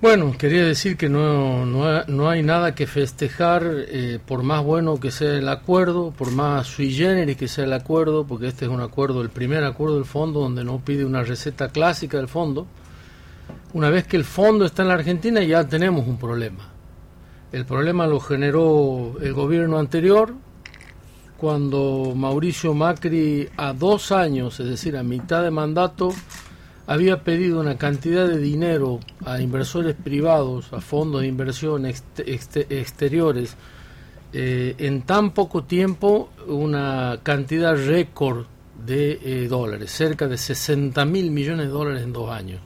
Bueno, quería decir que no, no, hay nada que festejar, eh, por más bueno que sea el acuerdo, por más sui generis que sea el acuerdo, porque este es un acuerdo, el primer acuerdo del fondo, donde no pide una receta clásica del fondo. Una vez que el fondo está en la Argentina, ya tenemos un problema. El problema lo generó el gobierno anterior, cuando Mauricio Macri, a dos años, es decir, a mitad de mandato, había pedido una cantidad de dinero a inversores privados, a fondos de inversión exteriores, eh, en tan poco tiempo una cantidad récord de eh, dólares, cerca de 60 mil millones de dólares en dos años.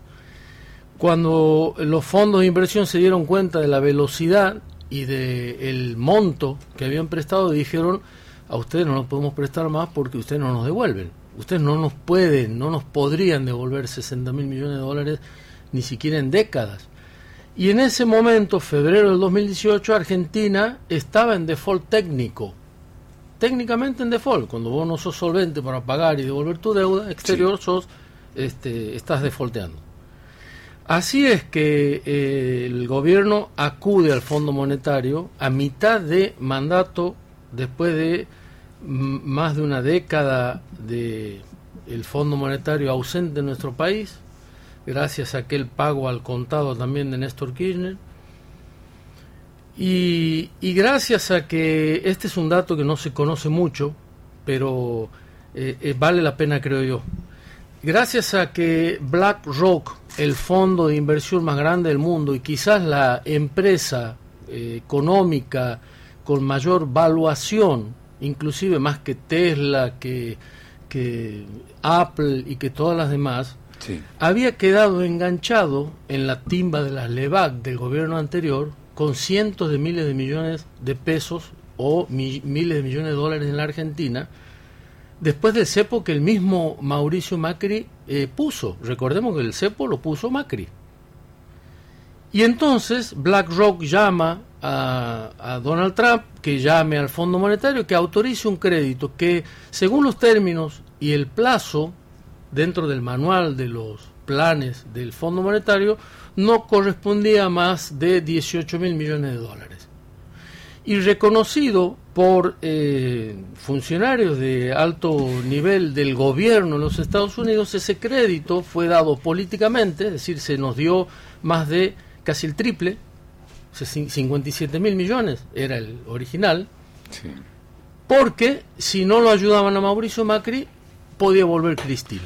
Cuando los fondos de inversión se dieron cuenta de la velocidad y del monto que habían prestado, dijeron, a ustedes no nos podemos prestar más porque ustedes no nos devuelven ustedes no nos pueden, no nos podrían devolver 60 mil millones de dólares ni siquiera en décadas. Y en ese momento, febrero del 2018, Argentina estaba en default técnico. Técnicamente en default. Cuando vos no sos solvente para pagar y devolver tu deuda exterior, sos, este, estás defaulteando. Así es que eh, el gobierno acude al Fondo Monetario a mitad de mandato después de más de una década de el Fondo Monetario ausente en nuestro país, gracias a aquel pago al contado también de Néstor Kirchner. Y, gracias a que este es un dato que no se conoce mucho, pero eh, eh, vale la pena creo yo. Gracias a que BlackRock, el fondo de inversión más grande del mundo y quizás la empresa eh, económica con mayor valuación inclusive más que Tesla, que, que Apple y que todas las demás, había quedado enganchado en la timba de las LEVAC del gobierno anterior con cientos de miles de millones de pesos o miles de millones de dólares en la Argentina, después del cepo que el mismo Mauricio Macri eh, puso. Recordemos que el cepo lo puso Macri. Y entonces BlackRock llama a, Donald Trump que llame al Fondo Monetario, que autorice un crédito que, según los términos y el plazo dentro del manual de los planes del Fondo Monetario, no correspondía a más de 18 mil millones de dólares. Y reconocido por eh, funcionarios de alto nivel del gobierno de los Estados Unidos, ese crédito fue dado políticamente, es decir, se nos dio más de casi el triple 57 mil millones era el original, porque si no lo ayudaban a Mauricio Macri, podía volver Cristina.